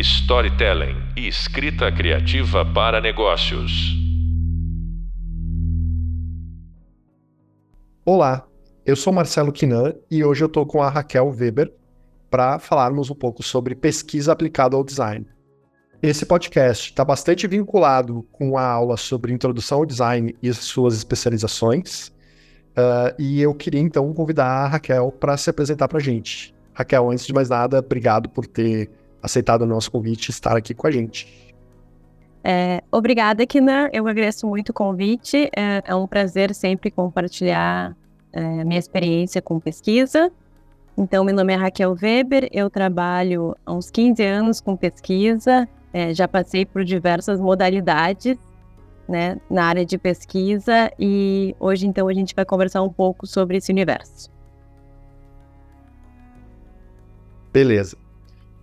storytelling e escrita criativa para negócios. Olá, eu sou Marcelo Quinan e hoje eu estou com a Raquel Weber para falarmos um pouco sobre pesquisa aplicada ao design. Esse podcast está bastante vinculado com a aula sobre introdução ao design e suas especializações. Uh, e eu queria então convidar a Raquel para se apresentar para a gente. Raquel, antes de mais nada, obrigado por ter aceitado o nosso convite e estar aqui com a gente. É, obrigada, Kina. Eu agradeço muito o convite. É, é um prazer sempre compartilhar é, minha experiência com pesquisa. Então, meu nome é Raquel Weber, eu trabalho há uns 15 anos com pesquisa, é, já passei por diversas modalidades né, na área de pesquisa e hoje, então, a gente vai conversar um pouco sobre esse universo. Beleza.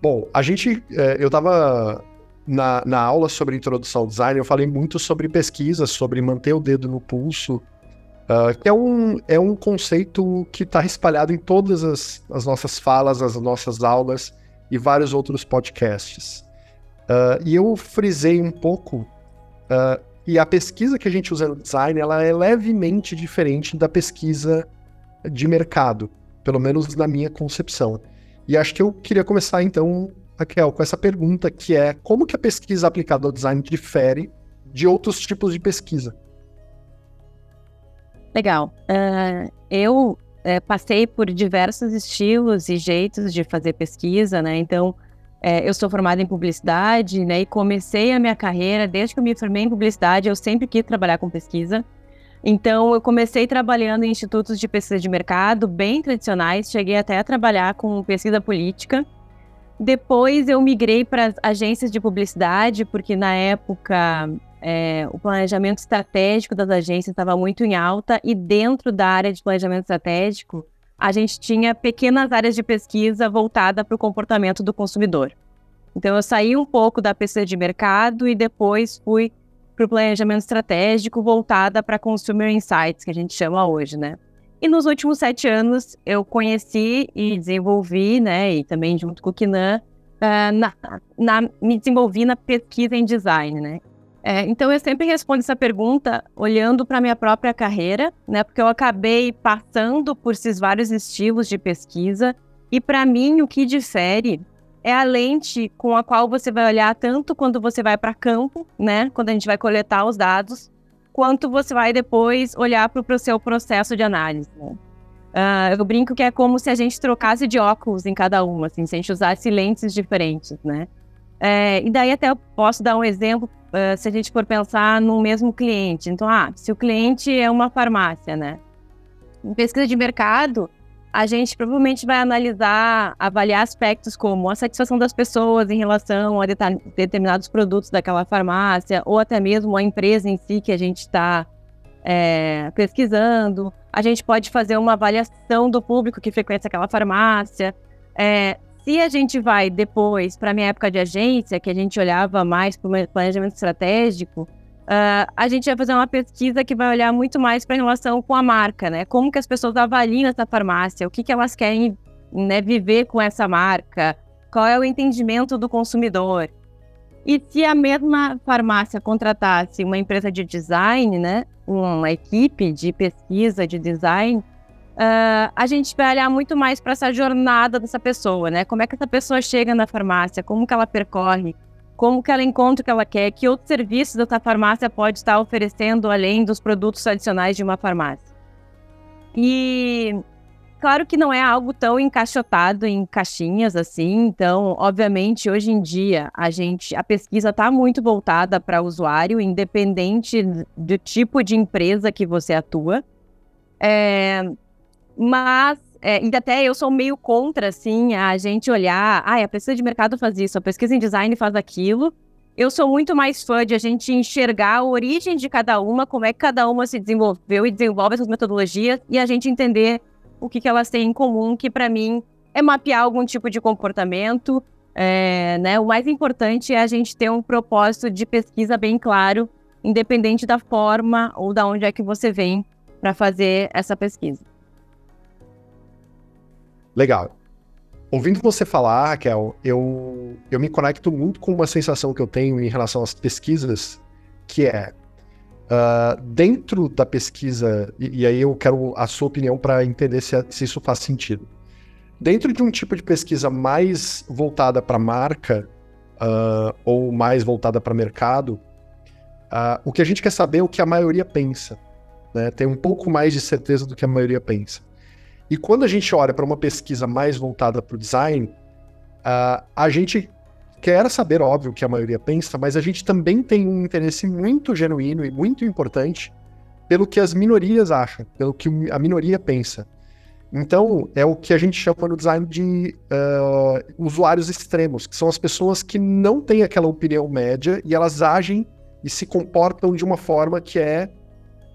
Bom, a gente, é, eu estava na, na aula sobre introdução ao design, eu falei muito sobre pesquisa, sobre manter o dedo no pulso, uh, que é um, é um conceito que está espalhado em todas as, as, nossas falas, as nossas aulas e vários outros podcasts. Uh, e eu frisei um pouco uh, e a pesquisa que a gente usa no design, ela é levemente diferente da pesquisa de mercado, pelo menos na minha concepção. E acho que eu queria começar então, Raquel, com essa pergunta que é como que a pesquisa aplicada ao design difere de outros tipos de pesquisa? Legal. Uh, eu uh, passei por diversos estilos e jeitos de fazer pesquisa, né? Então, uh, eu sou formada em publicidade, né? E comecei a minha carreira, desde que eu me formei em publicidade, eu sempre quis trabalhar com pesquisa. Então, eu comecei trabalhando em institutos de pesquisa de mercado bem tradicionais, cheguei até a trabalhar com pesquisa política. Depois, eu migrei para agências de publicidade, porque na época é, o planejamento estratégico das agências estava muito em alta, e dentro da área de planejamento estratégico, a gente tinha pequenas áreas de pesquisa voltada para o comportamento do consumidor. Então, eu saí um pouco da pesquisa de mercado e depois fui para o planejamento estratégico voltada para Consumer Insights, que a gente chama hoje, né? E nos últimos sete anos eu conheci e desenvolvi, né, e também junto com o Kinan, uh, na, na, me desenvolvi na pesquisa em design, né? É, então eu sempre respondo essa pergunta olhando para minha própria carreira, né? Porque eu acabei passando por esses vários estilos de pesquisa e para mim o que difere é a lente com a qual você vai olhar tanto quando você vai para campo, né? Quando a gente vai coletar os dados, quanto você vai depois olhar para o seu processo de análise. Né? Uh, eu brinco que é como se a gente trocasse de óculos em cada uma, assim, se a gente usasse lentes diferentes, né? É, e daí até eu posso dar um exemplo, uh, se a gente for pensar no mesmo cliente. Então, ah, se o cliente é uma farmácia, né? Em pesquisa de mercado, a gente provavelmente vai analisar, avaliar aspectos como a satisfação das pessoas em relação a determinados produtos daquela farmácia, ou até mesmo a empresa em si que a gente está é, pesquisando. A gente pode fazer uma avaliação do público que frequenta aquela farmácia. É, se a gente vai depois para minha época de agência, que a gente olhava mais para o planejamento estratégico, Uh, a gente vai fazer uma pesquisa que vai olhar muito mais para a relação com a marca, né? Como que as pessoas avaliam essa farmácia, o que, que elas querem né, viver com essa marca, qual é o entendimento do consumidor. E se a mesma farmácia contratasse uma empresa de design, né, uma equipe de pesquisa de design, uh, a gente vai olhar muito mais para essa jornada dessa pessoa, né? Como é que essa pessoa chega na farmácia, como que ela percorre, como que ela encontra o que ela quer, que outros serviços essa farmácia pode estar oferecendo além dos produtos tradicionais de uma farmácia. E claro que não é algo tão encaixotado em caixinhas assim, então, obviamente, hoje em dia a gente a pesquisa está muito voltada para o usuário, independente do tipo de empresa que você atua. É, mas é, e até eu sou meio contra, assim, a gente olhar, ah, a pesquisa de mercado faz isso, a pesquisa em design faz aquilo. Eu sou muito mais fã de a gente enxergar a origem de cada uma, como é que cada uma se desenvolveu e desenvolve essas metodologias, e a gente entender o que, que elas têm em comum, que para mim é mapear algum tipo de comportamento. É, né? O mais importante é a gente ter um propósito de pesquisa bem claro, independente da forma ou da onde é que você vem para fazer essa pesquisa. Legal. ouvindo você falar, Raquel, eu, eu me conecto muito com uma sensação que eu tenho em relação às pesquisas, que é uh, dentro da pesquisa, e, e, aí eu quero a sua opinião para entender se, se isso faz sentido. Dentro de um tipo de pesquisa mais voltada para marca uh, ou mais voltada para mercado, uh, o que a gente quer saber é o que a maioria pensa. Né? Tem um pouco mais de certeza do que a maioria pensa. E quando a gente olha para uma pesquisa mais voltada para o design, uh, a gente quer saber, óbvio, o que a maioria pensa, mas a gente também tem um interesse muito genuíno e muito importante pelo que as minorias acham, pelo que a minoria pensa. Então, é o que a gente chama no design de uh, usuários extremos, que são as pessoas que não têm aquela opinião média e elas agem e se comportam de uma forma que é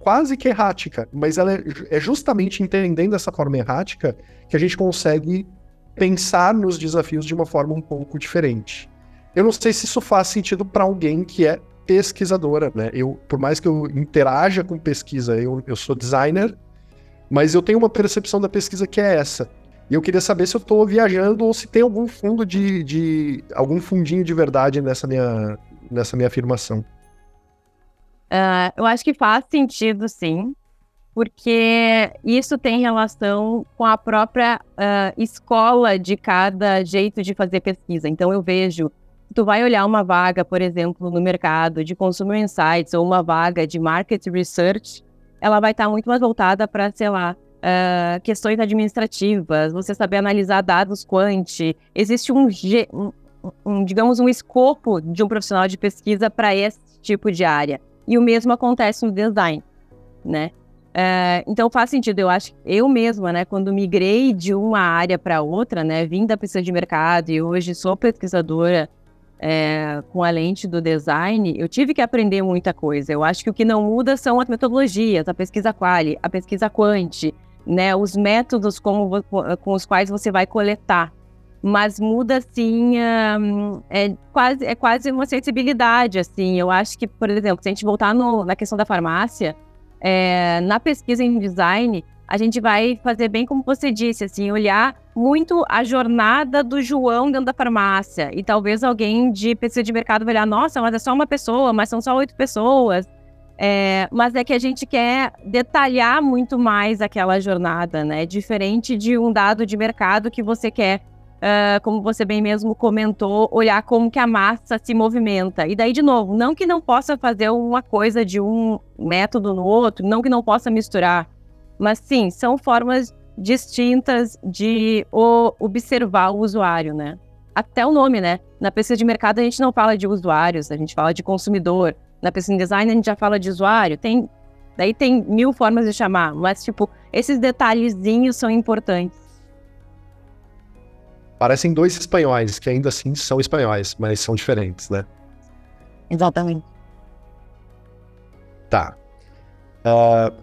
quase que errática, mas ela é, é justamente entendendo essa forma errática que a gente consegue pensar nos desafios de uma forma um pouco diferente. Eu não sei se isso faz sentido para alguém que é pesquisadora, né? Eu, por mais que eu interaja com pesquisa, eu, eu sou designer, mas eu tenho uma percepção da pesquisa que é essa. E eu queria saber se eu estou viajando ou se tem algum fundo de, de, algum fundinho de verdade nessa minha, nessa minha afirmação. Uh, eu acho que faz sentido, sim, porque isso tem relação com a própria uh, escola de cada jeito de fazer pesquisa. Então, eu vejo, tu vai olhar uma vaga, por exemplo, no mercado de Consumer Insights ou uma vaga de Market Research, ela vai estar muito mais voltada para, sei lá, uh, questões administrativas, você saber analisar dados quant. Existe um, um, um, digamos, um escopo de um profissional de pesquisa para esse tipo de área. E o mesmo acontece no design, né? É, então faz sentido, eu acho, eu mesma, né, quando migrei de uma área para outra, né, vim da pesquisa de mercado e hoje sou pesquisadora é, com a lente do design, eu tive que aprender muita coisa. Eu acho que o que não muda são as metodologias, a pesquisa quali, a pesquisa quant, né, os métodos com, com os quais você vai coletar mas muda assim, é quase é quase uma sensibilidade assim. Eu acho que, por exemplo, se a gente voltar no, na questão da farmácia, é, na pesquisa em design, a gente vai fazer bem como você disse, assim, olhar muito a jornada do João dentro da farmácia. E talvez alguém de pesquisa de mercado vai olhar, nossa, mas é só uma pessoa, mas são só oito pessoas. É, mas é que a gente quer detalhar muito mais aquela jornada, né? Diferente de um dado de mercado que você quer uh, como você bem mesmo comentou, olhar como que a massa se movimenta. E daí, de novo, não que não possa fazer uma coisa de um método no outro, não que não possa misturar, mas sim, são formas distintas de observar o usuário, né? Até o nome, né? Na pesquisa de mercado a gente não fala de usuários, a gente fala de consumidor. Na pesquisa em design a gente já fala de usuário. Tem, daí tem mil formas de chamar, mas tipo, esses detalhezinhos são importantes. Parecem dois espanhóis, que ainda assim são espanhóis, mas são diferentes, né? Exatamente. Tá. Uh,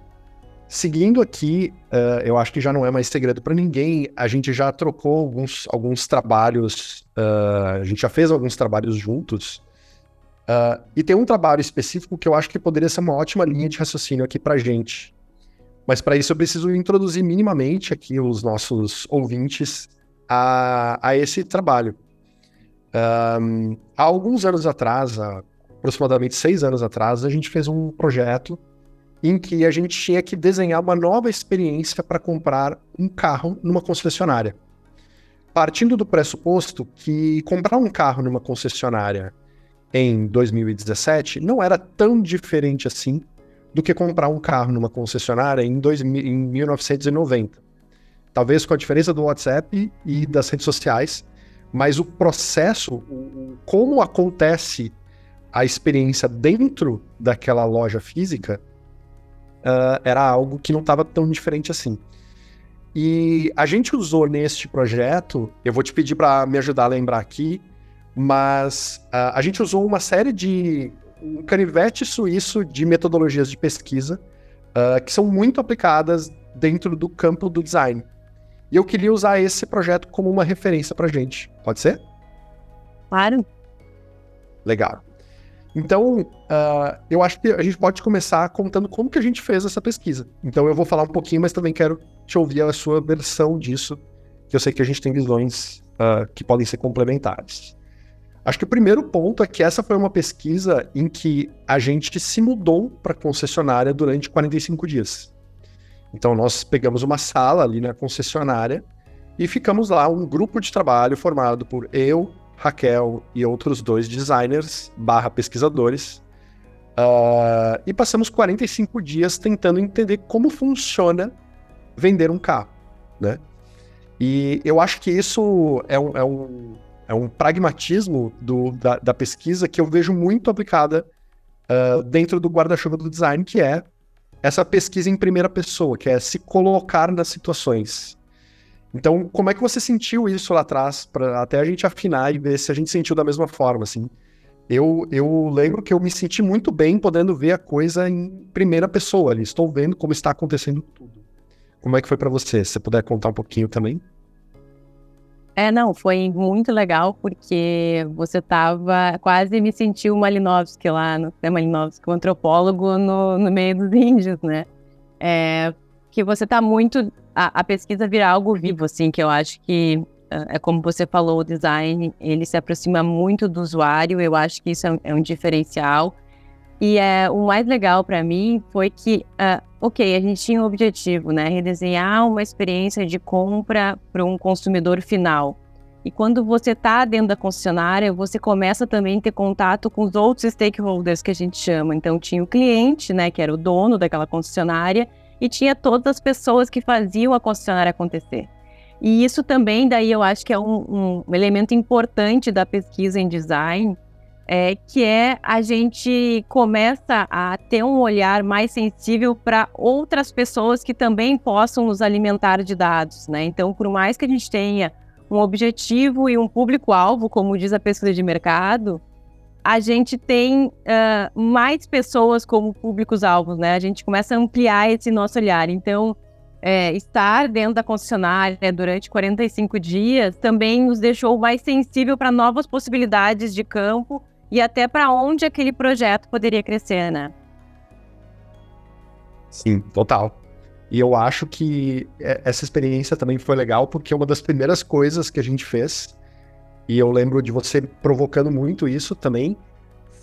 seguindo aqui, uh, eu acho que já não é mais segredo para ninguém. A gente já trocou alguns, alguns trabalhos, uh, a gente já fez alguns trabalhos juntos. e tem um trabalho específico que eu acho que poderia ser uma ótima linha de raciocínio aqui para gente. Mas para isso eu preciso introduzir minimamente aqui os nossos ouvintes a, a esse trabalho. Um, há alguns anos atrás, aproximadamente seis anos atrás, a gente fez um projeto em que a gente tinha que desenhar uma nova experiência para comprar um carro numa concessionária. Partindo do pressuposto que comprar um carro numa concessionária em 2017 não era tão diferente assim do que comprar um carro numa concessionária em, em 1990 talvez com a diferença do WhatsApp e das redes sociais, mas o processo, o, como acontece a experiência dentro daquela loja física, uh, era algo que não estava tão diferente assim. E a gente usou neste projeto, eu vou te pedir para me ajudar a lembrar aqui, mas uh, a gente usou uma série de um canivete suíço de metodologias de pesquisa uh, que são muito aplicadas dentro do campo do design. E eu queria usar esse projeto como uma referência pra gente. Pode ser? Claro. Legal. Então, uh, eu acho que a gente pode começar contando como que a gente fez essa pesquisa. Então, eu vou falar um pouquinho, mas também quero te ouvir a sua versão disso, que eu sei que a gente tem visões uh, que podem ser complementares. Acho que o primeiro ponto é que essa foi uma pesquisa em que a gente se mudou para concessionária durante 45 dias. Então nós pegamos uma sala ali na concessionária e ficamos lá um grupo de trabalho formado por eu, Raquel e outros dois designers barra pesquisadores. Uh, e passamos 45 dias tentando entender como funciona vender um carro, né? E eu acho que isso é um, é um, é um pragmatismo do, da, da, pesquisa que eu vejo muito aplicada uh, dentro do guarda-chuva do design, que é essa pesquisa em primeira pessoa, que é se colocar nas situações. Então, como é que você sentiu isso lá atrás, para até a gente afinar e ver se a gente sentiu da mesma forma, assim? Eu, eu lembro que eu me senti muito bem podendo ver a coisa em primeira pessoa ali. Estou vendo como está acontecendo tudo. Como é que foi para você? Se você puder contar um pouquinho também. É, não, foi muito legal porque você tava quase me sentiu Malinowski lá, no, né, Malinowski, um antropólogo no, no meio dos índios, né? É, que você tá muito a, a, pesquisa vira algo vivo, assim, que eu acho que é, é como você falou, o design ele se aproxima muito do usuário. Eu acho que isso é um, é um diferencial. E é, o mais legal para mim foi que, uh, ok, a gente tinha um objetivo, né? Redesenhar uma experiência de compra para um consumidor final. E quando você está dentro da concessionária, você começa também a ter contato com os outros stakeholders que a gente chama. Então, tinha o cliente, né, que era o dono daquela concessionária, e tinha todas as pessoas que faziam a concessionária acontecer. E isso também, daí eu acho que é um, um elemento importante da pesquisa em design, é, que é a gente começa a ter um olhar mais sensível para outras pessoas que também possam nos alimentar de dados, né? Então, por mais que a gente tenha um objetivo e um público-alvo, como diz a pesquisa de mercado, a gente tem uh, mais pessoas como públicos-alvos, né? A gente começa a ampliar esse nosso olhar. Então, é, estar dentro da concessionária durante 45 dias também nos deixou mais sensível para novas possibilidades de campo e até para onde aquele projeto poderia crescer, né? Sim, total. E eu acho que é, essa experiência também foi legal porque uma das primeiras coisas que a gente fez e eu lembro de você provocando muito isso também,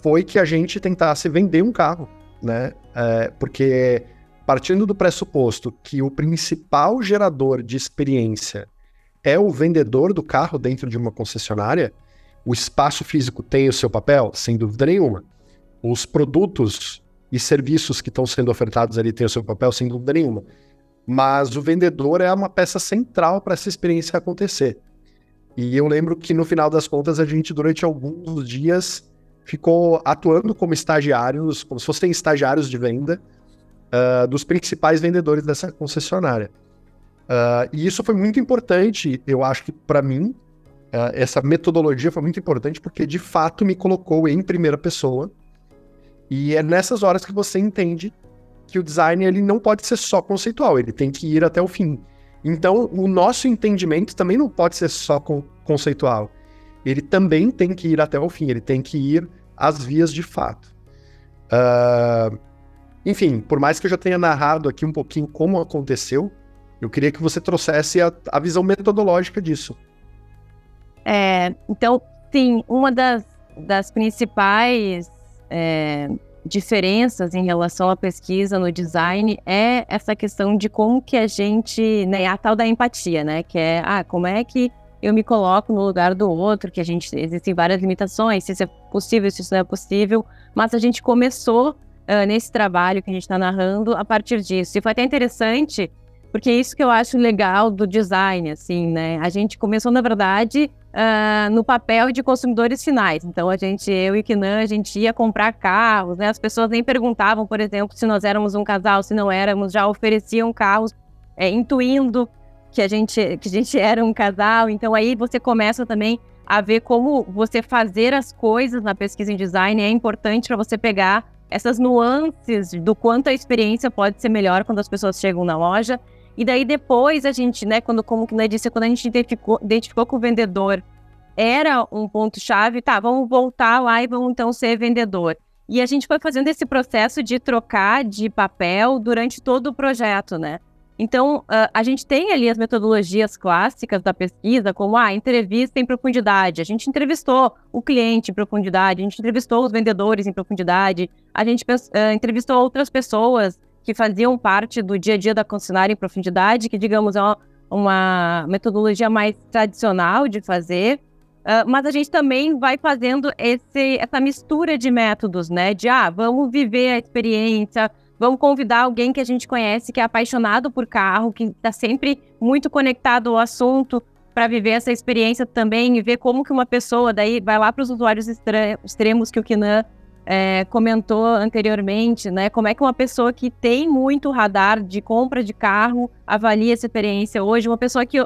foi que a gente tentasse vender um carro, né? É, porque partindo do pressuposto que o principal gerador de experiência é o vendedor do carro dentro de uma concessionária, o espaço físico tem o seu papel, sem dúvida nenhuma. Os produtos e serviços que estão sendo ofertados ali têm o seu papel, sem dúvida nenhuma. Mas o vendedor é uma peça central para essa experiência acontecer. E eu lembro que no final das contas a gente, durante alguns dias, ficou atuando como estagiários, como se fossem estagiários de venda, uh, dos principais vendedores dessa concessionária. Uh, e isso foi muito importante, eu acho que para mim, essa metodologia foi muito importante porque de fato me colocou em primeira pessoa. E é nessas horas que você entende que o design ele não pode ser só conceitual, ele tem que ir até o fim. Então, o nosso entendimento também não pode ser só conceitual. Ele também tem que ir até o fim, ele tem que ir às vias de fato. Uh, enfim, por mais que eu já tenha narrado aqui um pouquinho como aconteceu, eu queria que você trouxesse a, a visão metodológica disso. É, então, sim, uma das, das principais é, diferenças em relação à pesquisa no design é essa questão de como que a gente, né, a tal da empatia, né, que é, ah, como é que eu me coloco no lugar do outro, que a gente, existem várias limitações, se isso é possível, se isso não é possível, mas a gente começou uh, nesse trabalho que a gente está narrando a partir disso, e foi até interessante, porque é isso que eu acho legal do design, assim, né, a gente começou, na verdade, uh, no papel de consumidores finais. Então, a gente, eu e Kinan, a gente ia comprar carros, né? As pessoas nem perguntavam, por exemplo, se nós éramos um casal, se não éramos, já ofereciam carros, é, intuindo que a, gente, que a gente era um casal. Então, aí você começa também a ver como você fazer as coisas na pesquisa em design é importante para você pegar essas nuances do quanto a experiência pode ser melhor quando as pessoas chegam na loja e daí depois a gente, né, quando, como que né, disse, quando a gente identificou, identificou que o vendedor era um ponto-chave, tá, vamos voltar lá e vamos então ser vendedor. E a gente foi fazendo esse processo de trocar de papel durante todo o projeto, né? Então, uh, a gente tem ali as metodologias clássicas da pesquisa, como a entrevista em profundidade. A gente entrevistou o cliente em profundidade, a gente entrevistou os vendedores em profundidade, a gente uh, entrevistou outras pessoas que faziam parte do dia a dia da concessionária em profundidade, que, digamos, é uma, uma metodologia mais tradicional de fazer. Uh, mas a gente também vai fazendo esse, essa mistura de métodos, né? De, ah, vamos viver a experiência, Vamos convidar alguém que a gente conhece, que é apaixonado por carro, que está sempre muito conectado ao assunto, para viver essa experiência também e ver como que uma pessoa daí vai lá para os usuários extremos que o Kinan é, comentou anteriormente, né? Como é que uma pessoa que tem muito radar de compra de carro avalia essa experiência hoje? Uma pessoa que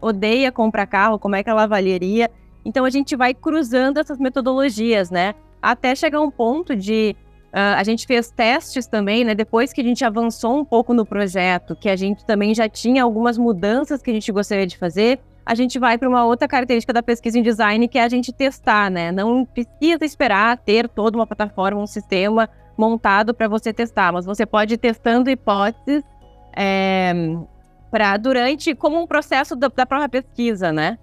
odeia comprar carro, como é que ela avaliaria? Então a gente vai cruzando essas metodologias, né? Até chegar um ponto de Uh, a gente fez testes também, né? Depois que a gente avançou um pouco no projeto, que a gente também já tinha algumas mudanças que a gente gostaria de fazer, a gente vai para uma outra característica da pesquisa em design, que é a gente testar, né? Não precisa esperar ter toda uma plataforma, um sistema montado para você testar, mas você pode ir testando hipóteses é, eh, para durante, como um processo da, da própria pesquisa, né?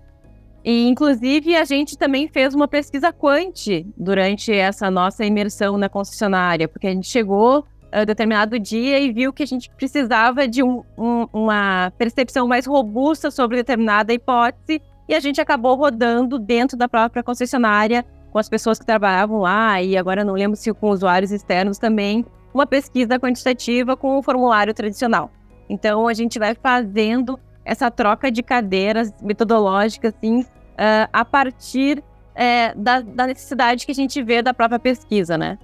E, inclusive, a gente também fez uma pesquisa quant durante essa nossa imersão na concessionária, porque a gente chegou a determinado dia e viu que a gente precisava de um, um, uma percepção mais robusta sobre determinada hipótese, e a gente acabou rodando dentro da própria concessionária com as pessoas que trabalhavam lá, e agora não lembro se com usuários externos também, uma pesquisa quantitativa com o formulário tradicional. Então, a gente vai fazendo essa troca de cadeiras metodológicas, assim, uh, a partir uh, da, da, necessidade que a gente vê da própria pesquisa, né?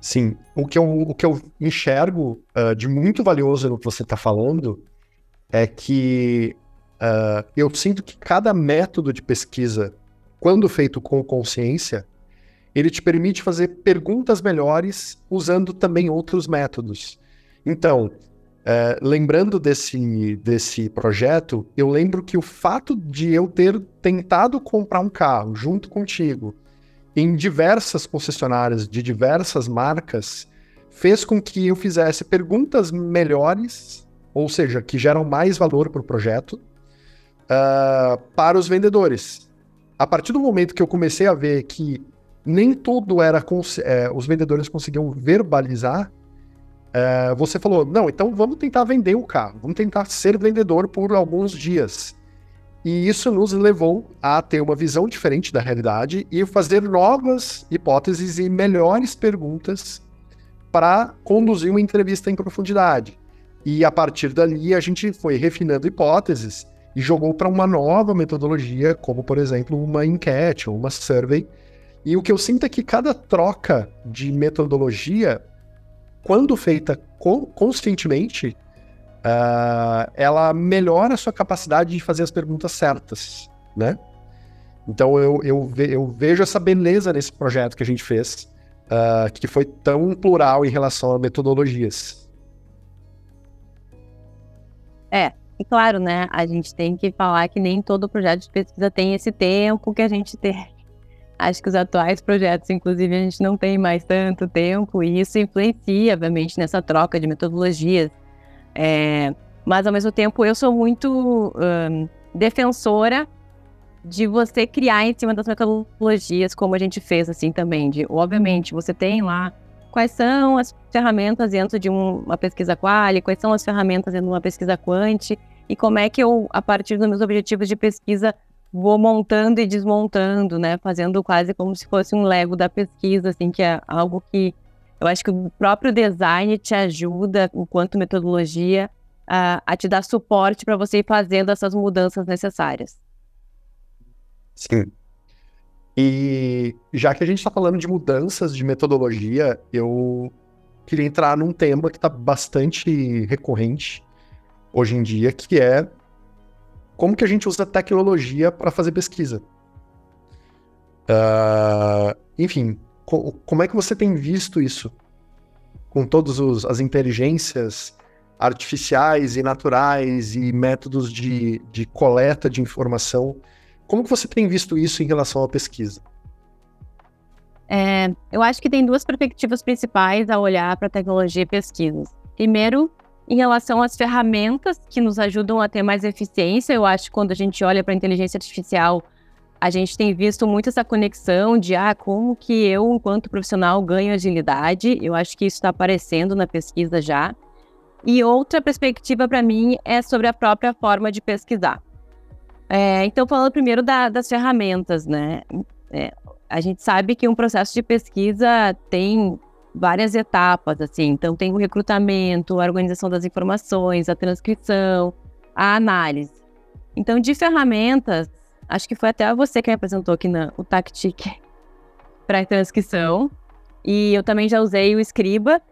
Sim, o que eu, o que eu enxergo uh, de muito valioso no que você está falando é que eu sinto que cada método de pesquisa, quando feito com consciência, ele te permite fazer perguntas melhores usando também outros métodos. Então, é, lembrando desse, desse projeto, eu lembro que o fato de eu ter tentado comprar um carro junto contigo em diversas concessionárias de diversas marcas fez com que eu fizesse perguntas melhores, ou seja, que geram mais valor para o projeto, uh, para os vendedores. A partir do momento que eu comecei a ver que nem tudo era. É, os vendedores conseguiam verbalizar, é, você falou, não, então vamos tentar vender o carro, vamos tentar ser vendedor por alguns dias. E isso nos levou a ter uma visão diferente da realidade e fazer novas hipóteses e melhores perguntas para conduzir uma entrevista em profundidade. E a partir dali a gente foi refinando hipóteses e jogou para uma nova metodologia, como por exemplo uma enquete ou uma survey. E o que eu sinto é que cada troca de metodologia quando feita conscientemente, uh, ela melhora a sua capacidade de fazer as perguntas certas, né? Então eu, eu, ve, eu vejo essa beleza nesse projeto que a gente fez, uh, que foi tão plural em relação a metodologias. É, e claro, né? A gente tem que falar que nem todo projeto de pesquisa tem esse tempo que a gente tem Acho que os atuais projetos, inclusive, a gente não tem mais tanto tempo e isso influencia, obviamente, nessa troca de metodologias. É, mas, ao mesmo tempo, eu sou muito um, defensora de você criar em cima das metodologias, como a gente fez assim também. De, obviamente, você tem lá quais são as ferramentas dentro de um, uma pesquisa quali, quais são as ferramentas dentro de uma pesquisa quant, e como é que eu, a partir dos meus objetivos de pesquisa, vou montando e desmontando, né? Fazendo quase como se fosse um Lego da pesquisa, assim, que é algo que eu acho que o próprio design te ajuda, enquanto metodologia, a, a te dar suporte para você ir fazendo essas mudanças necessárias. Sim. E já que a gente está falando de mudanças de metodologia, eu queria entrar num tema que está bastante recorrente hoje em dia, que é como que a gente usa tecnologia para fazer pesquisa. Uh, enfim, como é que você tem visto isso? Com todas as inteligências artificiais e naturais e métodos de, de coleta de informação, como que você tem visto isso em relação à pesquisa? É, eu acho que tem duas perspectivas principais a olhar para tecnologia e pesquisas. Primeiro, Em relação às ferramentas que nos ajudam a ter mais eficiência, eu acho que quando a gente olha para a inteligência artificial, a gente tem visto muito essa conexão de ah, como que eu, enquanto profissional, ganho agilidade. Eu acho que isso está aparecendo na pesquisa já. E outra perspectiva para mim é sobre a própria forma de pesquisar. É, então, falando primeiro da, das ferramentas, né? É, a gente sabe que um processo de pesquisa tem várias etapas, assim. Então, tem o recrutamento, a organização das informações, a transcrição, a análise. Então, de ferramentas, acho que foi até você que me apresentou aqui na, o Tactic para transcrição. E eu também já usei o Scriba.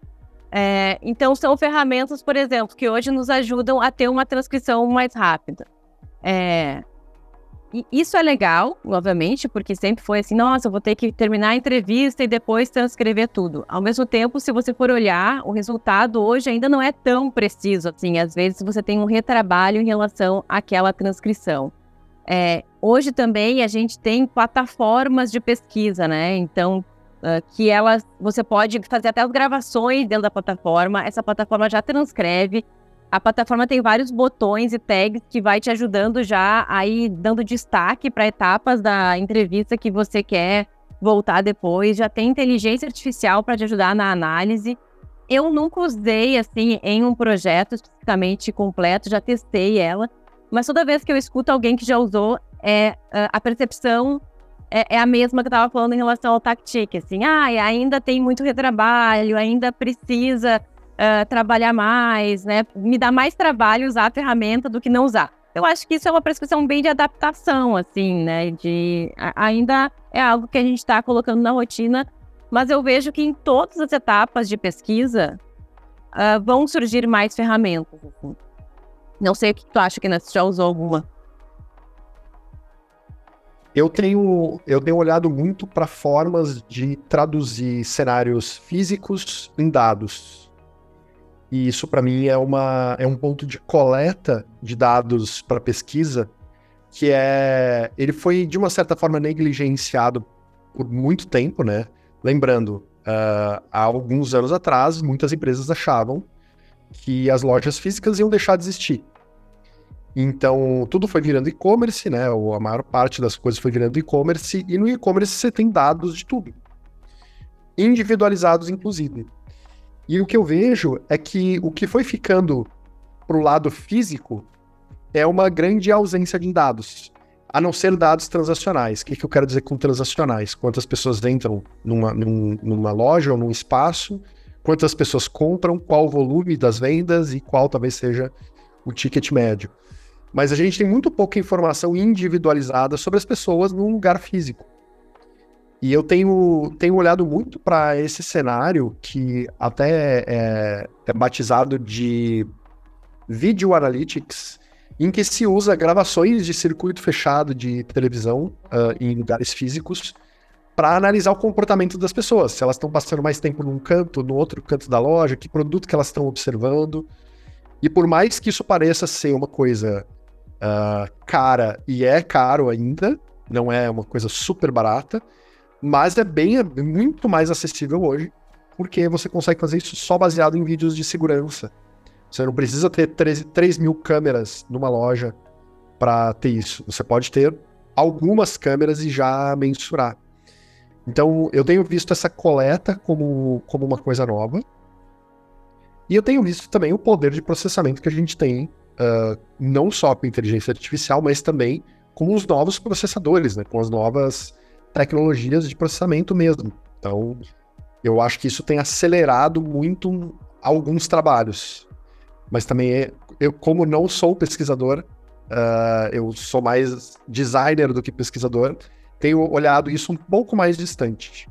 É, então, são ferramentas, por exemplo, que hoje nos ajudam a ter uma transcrição mais rápida. É, e isso é legal, obviamente, porque sempre foi assim, nossa, eu vou ter que terminar a entrevista e depois transcrever tudo. Ao mesmo tempo, se você for olhar, o resultado hoje ainda não é tão preciso assim. Às vezes você tem um retrabalho em relação àquela transcrição. É, hoje também a gente tem plataformas de pesquisa, né? Então, uh, que elas, você pode fazer até as gravações dentro da plataforma. Essa plataforma já transcreve a plataforma tem vários botões e tags que vai te ajudando já aí dando destaque para etapas da entrevista que você quer voltar depois. Já tem inteligência artificial para te ajudar na análise. Eu nunca usei assim em um projeto especificamente completo, já testei ela, mas toda vez que eu escuto alguém que já usou, é a percepção é, é a mesma que eu estava falando em relação ao Tactic, assim, ah, ainda tem muito retrabalho, ainda precisa uh, trabalhar mais, né? Me dá mais trabalho usar a ferramenta do que não usar. Eu acho que isso é uma prescrição bem de adaptação, assim, né? De ainda é algo que a gente está colocando na rotina, mas eu vejo que em todas as etapas de pesquisa uh, vão surgir mais ferramentas. Assim. Não sei o que tu acha que você já usou alguma. Eu tenho, eu tenho olhado muito para formas de traduzir cenários físicos em dados. E isso, para mim, é, uma, é um ponto de coleta de dados para pesquisa que é. Ele foi, de uma certa forma, negligenciado por muito tempo, né? Lembrando, uh, há alguns anos atrás, muitas empresas achavam que as lojas físicas iam deixar de existir. Então, tudo foi virando e-commerce, né? Ou a maior parte das coisas foi virando e-commerce, e no e-commerce você tem dados de tudo. Individualizados, inclusive. E o que eu vejo é que o que foi ficando pro lado físico é uma grande ausência de dados, a não ser dados transacionais. O que, que eu quero dizer com transacionais? Quantas pessoas entram numa, num, numa loja ou num espaço, quantas pessoas compram, qual o volume das vendas e qual talvez seja o ticket médio. Mas a gente tem muito pouca informação individualizada sobre as pessoas num lugar físico. E eu tenho, tenho olhado muito para esse cenário que até é, é, batizado de Video Analytics, em que se usa gravações de circuito fechado de televisão uh, em lugares físicos para analisar o comportamento das pessoas. Se elas estão passando mais tempo num canto, no outro canto da loja, que produto que elas estão observando. E por mais que isso pareça ser uma coisa uh, cara, e é caro ainda, não é uma coisa super barata, mas é bem, é muito mais acessível hoje, porque você consegue fazer isso só baseado em vídeos de segurança. Você não precisa ter 3, 3 mil câmeras numa loja para ter isso. Você pode ter algumas câmeras e já mensurar. Então, eu tenho visto essa coleta como, como uma coisa nova. E eu tenho visto também o poder de processamento que a gente tem, uh, não só com inteligência artificial, mas também com os novos processadores, né? com as novas tecnologias de processamento mesmo. Então, eu acho que isso tem acelerado muito alguns trabalhos. Mas também, é, eu, como não sou pesquisador, uh, eu sou mais designer do que pesquisador, tenho olhado isso um pouco mais distante.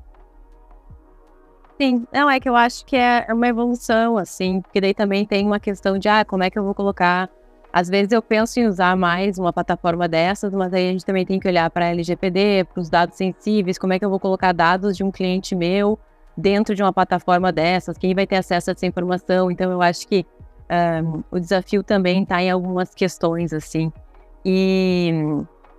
Sim, não, é que eu acho que é uma evolução, assim, porque daí também tem uma questão de, ah, como é que eu vou colocar às vezes eu penso em usar mais uma plataforma dessas, mas aí a gente também tem que olhar para a LGPD, para os dados sensíveis, como é que eu vou colocar dados de um cliente meu dentro de uma plataforma dessas, quem vai ter acesso a essa informação. Então eu acho que um, o desafio também está em algumas questões, assim. E,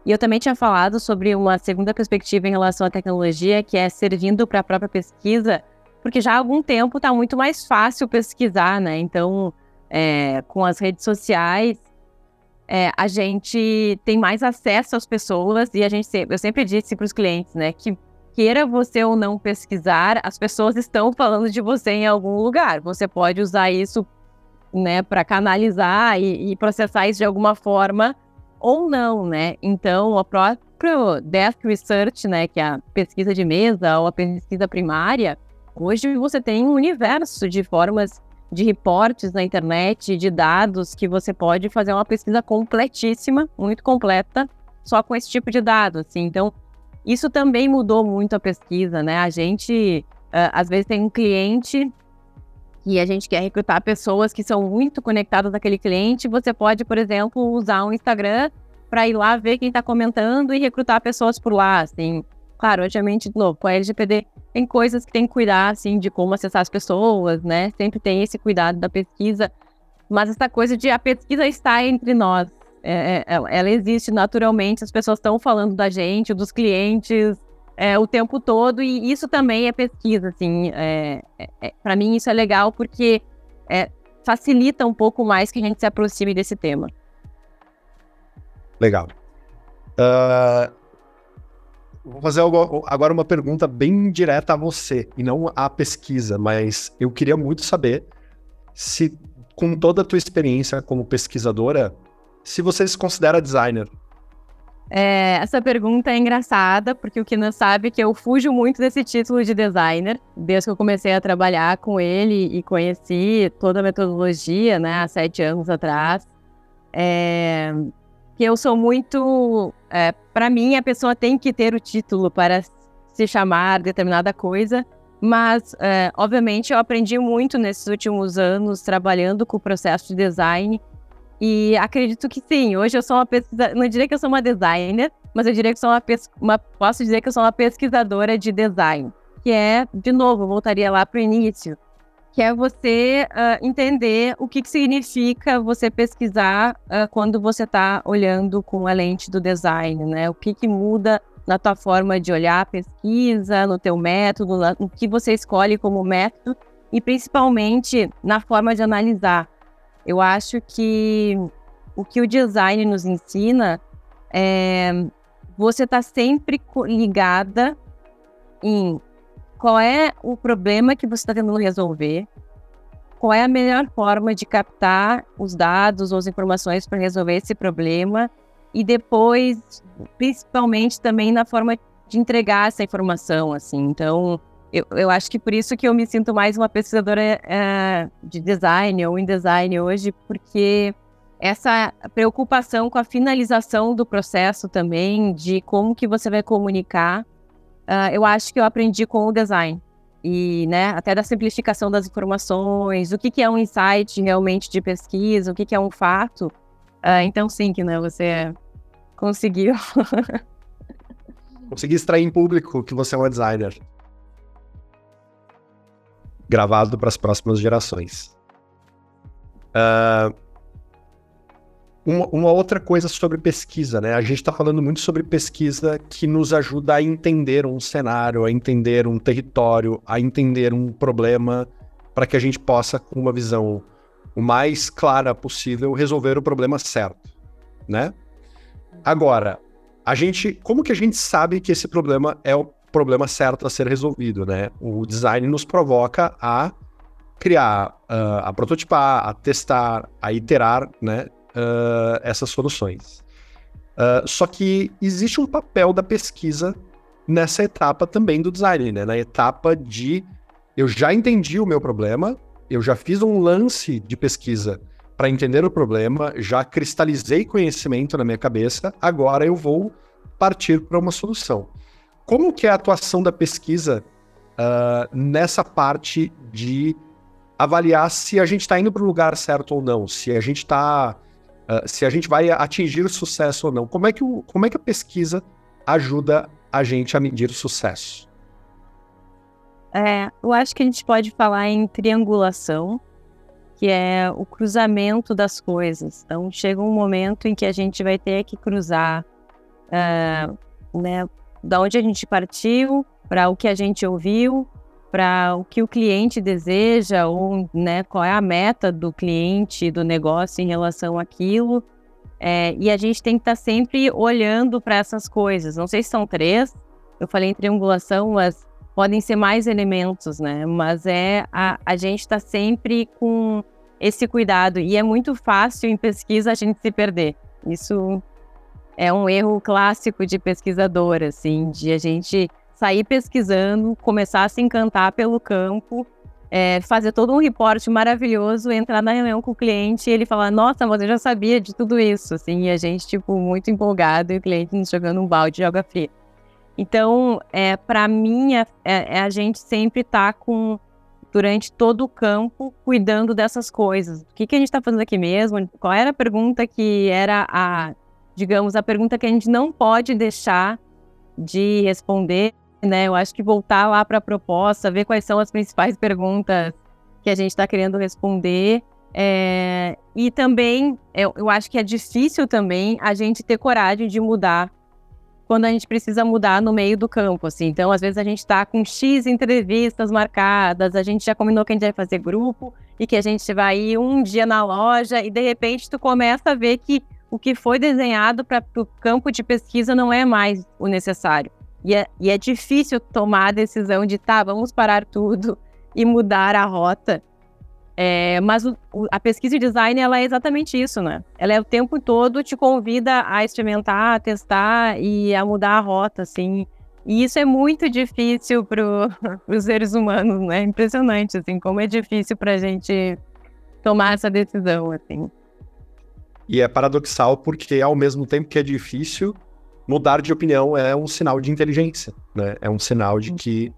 e eu também tinha falado sobre uma segunda perspectiva em relação à tecnologia, que é servindo para a própria pesquisa, porque já há algum tempo está muito mais fácil pesquisar, né? Então, é, com as redes sociais, é, a gente tem mais acesso às pessoas e a gente eu sempre disse para os clientes, né, que queira você ou não pesquisar, as pessoas estão falando de você em algum lugar. Você pode usar isso, né, para canalizar e, e, processar isso de alguma forma ou não, né? Então, o próprio Desk Research, né, que é a pesquisa de mesa ou a pesquisa primária, hoje você tem um universo de formas de reportes na internet, de dados, que você pode fazer uma pesquisa completíssima, muito completa, só com esse tipo de dados. Assim. Então, isso também mudou muito a pesquisa, né? A gente, uh, às vezes, tem um cliente e a gente quer recrutar pessoas que são muito conectadas àquele cliente. Você pode, por exemplo, usar um Instagram para ir lá ver quem está comentando e recrutar pessoas por lá, assim. Claro, obviamente, novo, com a LGPD tem coisas que tem que cuidar, assim, de como acessar as pessoas, né? Sempre tem esse cuidado da pesquisa. Mas essa coisa de a pesquisa está entre nós. É, é, ela existe naturalmente, as pessoas estão falando da gente, dos clientes, é, o tempo todo, e isso também é pesquisa, assim. É, é, é Para mim, isso é legal porque é, facilita um pouco mais que a gente se aproxime desse tema. Legal. Uh, Vou fazer agora uma pergunta bem direta a você, e não à pesquisa, mas eu queria muito saber se, com toda a tua experiência como pesquisadora, se você se considera designer. É, essa pergunta é engraçada, porque o Kinan sabe que eu fujo muito desse título de designer, desde que eu comecei a trabalhar com ele e conheci toda a metodologia, né, há sete anos atrás. É, que eu sou muito. É, para mim, a pessoa tem que ter o título para se chamar determinada coisa, mas, é, obviamente, eu aprendi muito nesses últimos anos trabalhando com o processo de design. E acredito que sim, hoje eu sou uma pesquisadora, não diria que eu sou uma designer, mas eu diria que sou uma, uma posso dizer que eu sou uma pesquisadora de design, que é, de novo, voltaria lá para o início, que é você uh, entender o que, que, significa você pesquisar uh, quando você está olhando com a lente do design, né? O que, que muda na tua forma de olhar a pesquisa, no teu método, no que você escolhe como método e principalmente na forma de analisar. Eu acho que o que o design nos ensina é você tá sempre ligada em qual é o problema que você está tentando resolver, qual é a melhor forma de captar os dados ou as informações para resolver esse problema e depois, principalmente também na forma de entregar essa informação, assim. Então, eu, eu acho que por isso que eu me sinto mais uma pesquisadora é, de design ou em design hoje, porque essa preocupação com a finalização do processo também, de como que você vai comunicar, uh, eu acho que eu aprendi com o design. E, né, até da simplificação das informações, o que, que é um insight realmente de pesquisa, o que, que é um fato. Uh, então, sim, que né, você conseguiu. Consegui extrair em público que você é uma designer. Gravado para as próximas gerações. Uh, uma, uma, outra coisa sobre pesquisa, né? A gente está falando muito sobre pesquisa que nos ajuda a entender um cenário, a entender um território, a entender um problema, para que a gente possa, com uma visão o mais clara possível, resolver o problema certo, né? Agora, a gente, como que a gente sabe que esse problema é o problema certo a ser resolvido, né? O design nos provoca a criar, uh, a prototipar, a testar, a iterar, né? uh, essas soluções. Uh, só que existe um papel da pesquisa nessa etapa também do design, né? Na etapa de eu já entendi o meu problema, eu já fiz um lance de pesquisa para entender o problema, já cristalizei conhecimento na minha cabeça, agora eu vou partir para uma solução. Como que é a atuação da pesquisa uh, nessa parte de avaliar se a gente está indo para o lugar certo ou não, se a gente está uh, se a gente vai atingir sucesso ou não. Como é, que o, como é que a pesquisa ajuda a gente a medir o sucesso? É, eu acho que a gente pode falar em triangulação, que é o cruzamento das coisas. Então, chega um momento em que a gente vai ter que cruzar, uh, né, da onde a gente partiu para o que a gente ouviu, para o que o cliente deseja ou né, qual é a meta do cliente, do negócio em relação àquilo. É, e a gente tem que estar tá sempre olhando para essas coisas. Não sei se são três, eu falei em triangulação, mas podem ser mais elementos, né? Mas é a, a gente está sempre com esse cuidado. E é muito fácil em pesquisa a gente se perder. Isso é um erro clássico de pesquisador, assim, de a gente sair pesquisando, começar a se encantar pelo campo, é, fazer todo um reporte maravilhoso, entrar na reunião com o cliente e ele falar, nossa, mas eu já sabia de tudo isso, assim, e a gente, tipo, muito empolgado e o cliente nos jogando um balde de água fria. Então, é, para mim, é, é, a gente sempre tá com, durante todo o campo, cuidando dessas coisas. O que, que a gente está fazendo aqui mesmo? Qual era a pergunta que era a, digamos, a pergunta que a gente não pode deixar de responder né? Eu acho que voltar lá para a proposta, ver quais são as principais perguntas que a gente está querendo responder. É... E também, eu, eu acho que é difícil também a gente ter coragem de mudar quando a gente precisa mudar no meio do campo, assim. Então, às vezes a gente está com X entrevistas marcadas, a gente já combinou que a gente vai fazer grupo e que a gente vai ir um dia na loja e de repente tu começa a ver que o que foi desenhado para o campo de pesquisa não é mais o necessário. E é, e é difícil tomar a decisão de, tá, vamos parar tudo e mudar a rota. É, mas o, a pesquisa de design, ela é exatamente isso, né? Ela é o tempo todo te convida a experimentar, a testar e a mudar a rota, assim. E isso é muito difícil para os seres humanos, né? Impressionante, assim, como é difícil para a gente tomar essa decisão, assim. E é paradoxal porque, ao mesmo tempo que é difícil, mudar de opinião é um sinal de inteligência, né? É um sinal de que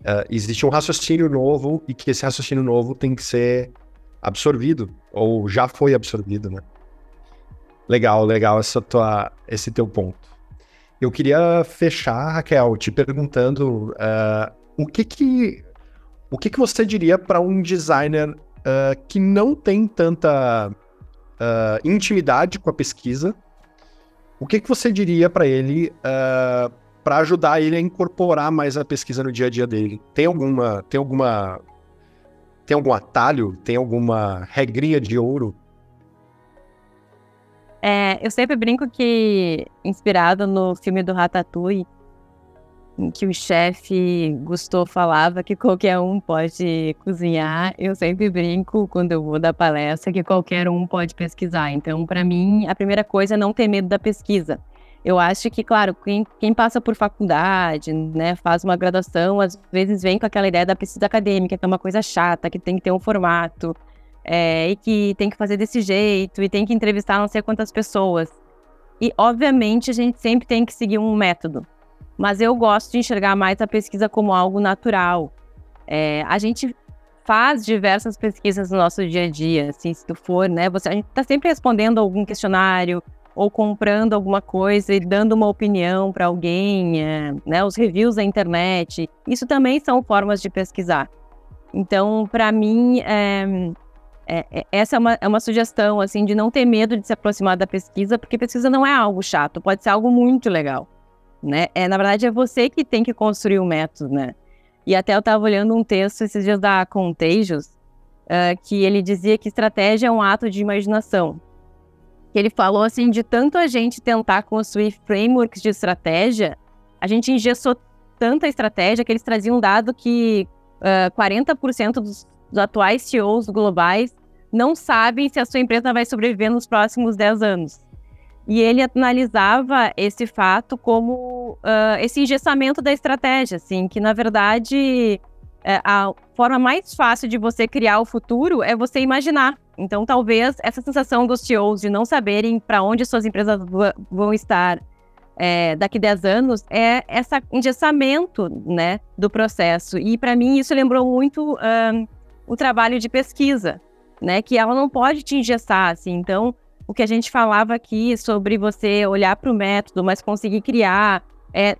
uh, existe um raciocínio novo e que esse raciocínio novo tem que ser absorvido ou já foi absorvido, né? Legal, legal essa tua, esse teu ponto. Eu queria fechar, Raquel, te perguntando uh, o que que o que que você diria para um designer uh, que não tem tanta intimidade com a pesquisa, o que, que você diria para ele uh, eh, para ajudar ele a incorporar mais a pesquisa no dia a dia dele? Tem alguma, tem alguma, tem algum atalho? Tem alguma regrinha de ouro? É, eu sempre brinco que, inspirado no filme do Ratatouille, que o chefe Gusteau falava que qualquer um pode cozinhar, eu sempre brinco quando eu vou dar palestra que qualquer um pode pesquisar. Então, para mim, a primeira coisa é não ter medo da pesquisa. Eu acho que, claro, quem, quem, passa por faculdade, né, faz uma graduação, às vezes vem com aquela ideia da pesquisa acadêmica, que é uma coisa chata, que tem que ter um formato, é, e que tem que fazer desse jeito, e tem que entrevistar não sei quantas pessoas. E, obviamente, a gente sempre tem que seguir um método mas eu gosto de enxergar mais a pesquisa como algo natural. É, a gente faz diversas pesquisas no nosso dia a dia, assim, se tu for, né, você, a gente está sempre respondendo algum questionário ou comprando alguma coisa e dando uma opinião para alguém, é, né, os reviews da internet, isso também são formas de pesquisar. Então, para mim, é, é, é, essa é uma, é uma sugestão, assim, de não ter medo de se aproximar da pesquisa, porque pesquisa não é algo chato, pode ser algo muito legal né? É, na verdade, é você que tem que construir o método, né? E até eu estava olhando um texto esses dias da Contagious, uh, que ele dizia que estratégia é um ato de imaginação. Ele falou assim, de tanto a gente tentar construir frameworks de estratégia, a gente engessou tanta estratégia que eles traziam um dado que uh, 40% dos, dos atuais CEOs globais não sabem se a sua empresa vai sobreviver nos próximos 10 anos. E ele analisava esse fato como uh, esse engessamento da estratégia, assim, que na verdade é, a forma mais fácil de você criar o futuro é você imaginar. Então, talvez essa sensação dos CEOs de não saberem para onde suas empresas vão estar é, daqui a 10 anos é esse engessamento né, do processo. E para mim isso lembrou muito um, o trabalho de pesquisa, né, que ela não pode te engessar. Assim. Então, o que a gente falava aqui sobre você olhar para o método, mas conseguir criar. É,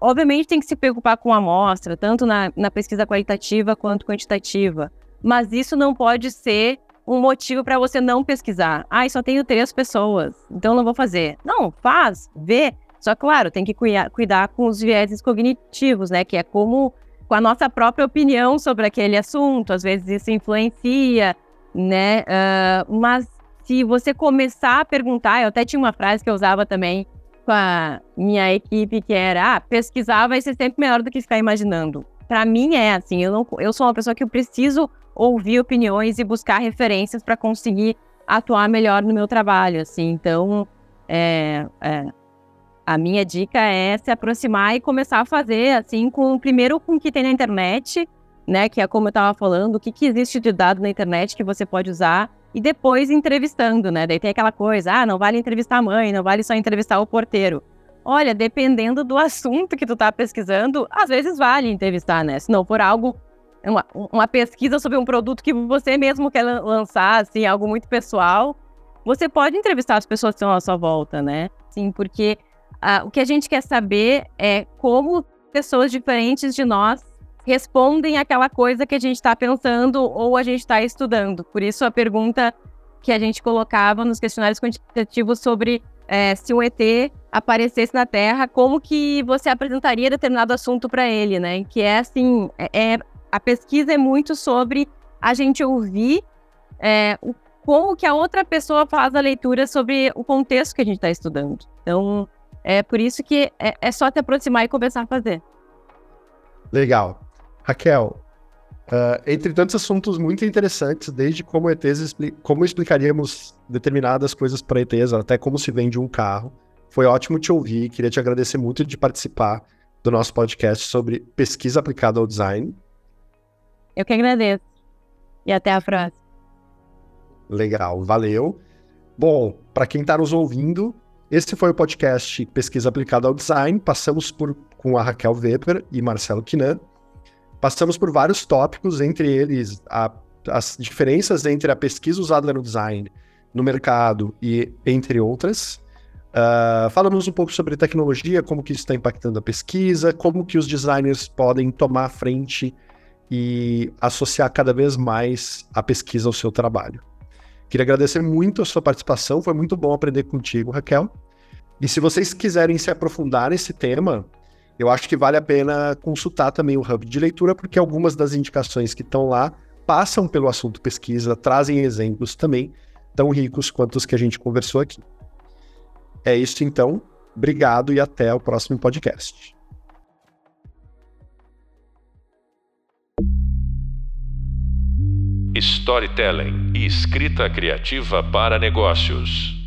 obviamente tem que se preocupar com a amostra, tanto na, na pesquisa qualitativa quanto quantitativa. Mas isso não pode ser um motivo para você não pesquisar. Ah, só tenho três pessoas, então não vou fazer. Não, faz, vê. Só claro, tem que cuidar, cuidar com os vieses cognitivos, né? Que é como com a nossa própria opinião sobre aquele assunto, às vezes isso influencia, né? Uh, mas se você começar a perguntar, eu até tinha uma frase que eu usava também com a minha equipe, que era, ah, pesquisar vai ser sempre melhor do que ficar imaginando. Para mim é assim, eu, não, eu sou uma pessoa que eu preciso ouvir opiniões e buscar referências para conseguir atuar melhor no meu trabalho, assim. Então, é, é, a minha dica é se aproximar e começar a fazer, assim, com primeiro com o que tem na internet, né? Que é como eu estava falando, o que, que existe de dado na internet que você pode usar, e depois entrevistando, né? Daí tem aquela coisa, ah, não vale entrevistar a mãe, não vale só entrevistar o porteiro. Olha, dependendo do assunto que tu tá pesquisando, às vezes vale entrevistar, né? Se não for algo, uma, uma pesquisa sobre um produto que você mesmo quer lançar, assim, algo muito pessoal, você pode entrevistar as pessoas que estão à sua volta, né? Sim, porque ah, o que a gente quer saber é como pessoas diferentes de nós respondem aquela coisa que a gente está pensando ou a gente está estudando. Por isso a pergunta que a gente colocava nos questionários quantitativos sobre é, se um ET aparecesse na Terra, como que você apresentaria determinado assunto para ele, né? Que é assim, é, é, a pesquisa é muito sobre a gente ouvir é, o, como que a outra pessoa faz a leitura sobre o contexto que a gente está estudando. Então, é por isso que é, é só te aproximar e começar a fazer. Legal. Raquel, uh, entre tantos assuntos muito interessantes, desde como ETs expli como explicaríamos determinadas coisas para ETs, até como se vende um carro. Foi ótimo te ouvir, queria te agradecer muito de participar do nosso podcast sobre pesquisa aplicada ao design. Eu que agradeço. E até a próxima. Legal, valeu. Bom, para quem está nos ouvindo, esse foi o podcast Pesquisa Aplicada ao Design. Passamos por, com a Raquel Weber e Marcelo Quinan. Passamos por vários tópicos, entre eles a, as diferenças entre a pesquisa usada no design, no mercado e entre outras. Uh, falamos um pouco sobre tecnologia, como que isso está impactando a pesquisa, como que os designers podem tomar frente e associar cada vez mais a pesquisa ao seu trabalho. Queria agradecer muito a sua participação, foi muito bom aprender contigo, Raquel. E se vocês quiserem se aprofundar nesse tema, eu acho que vale a pena consultar também o Hub de leitura, porque algumas das indicações que estão lá passam pelo assunto pesquisa, trazem exemplos também tão ricos quanto os que a gente conversou aqui. É isso então, obrigado e até o próximo podcast. Storytelling e escrita criativa para negócios.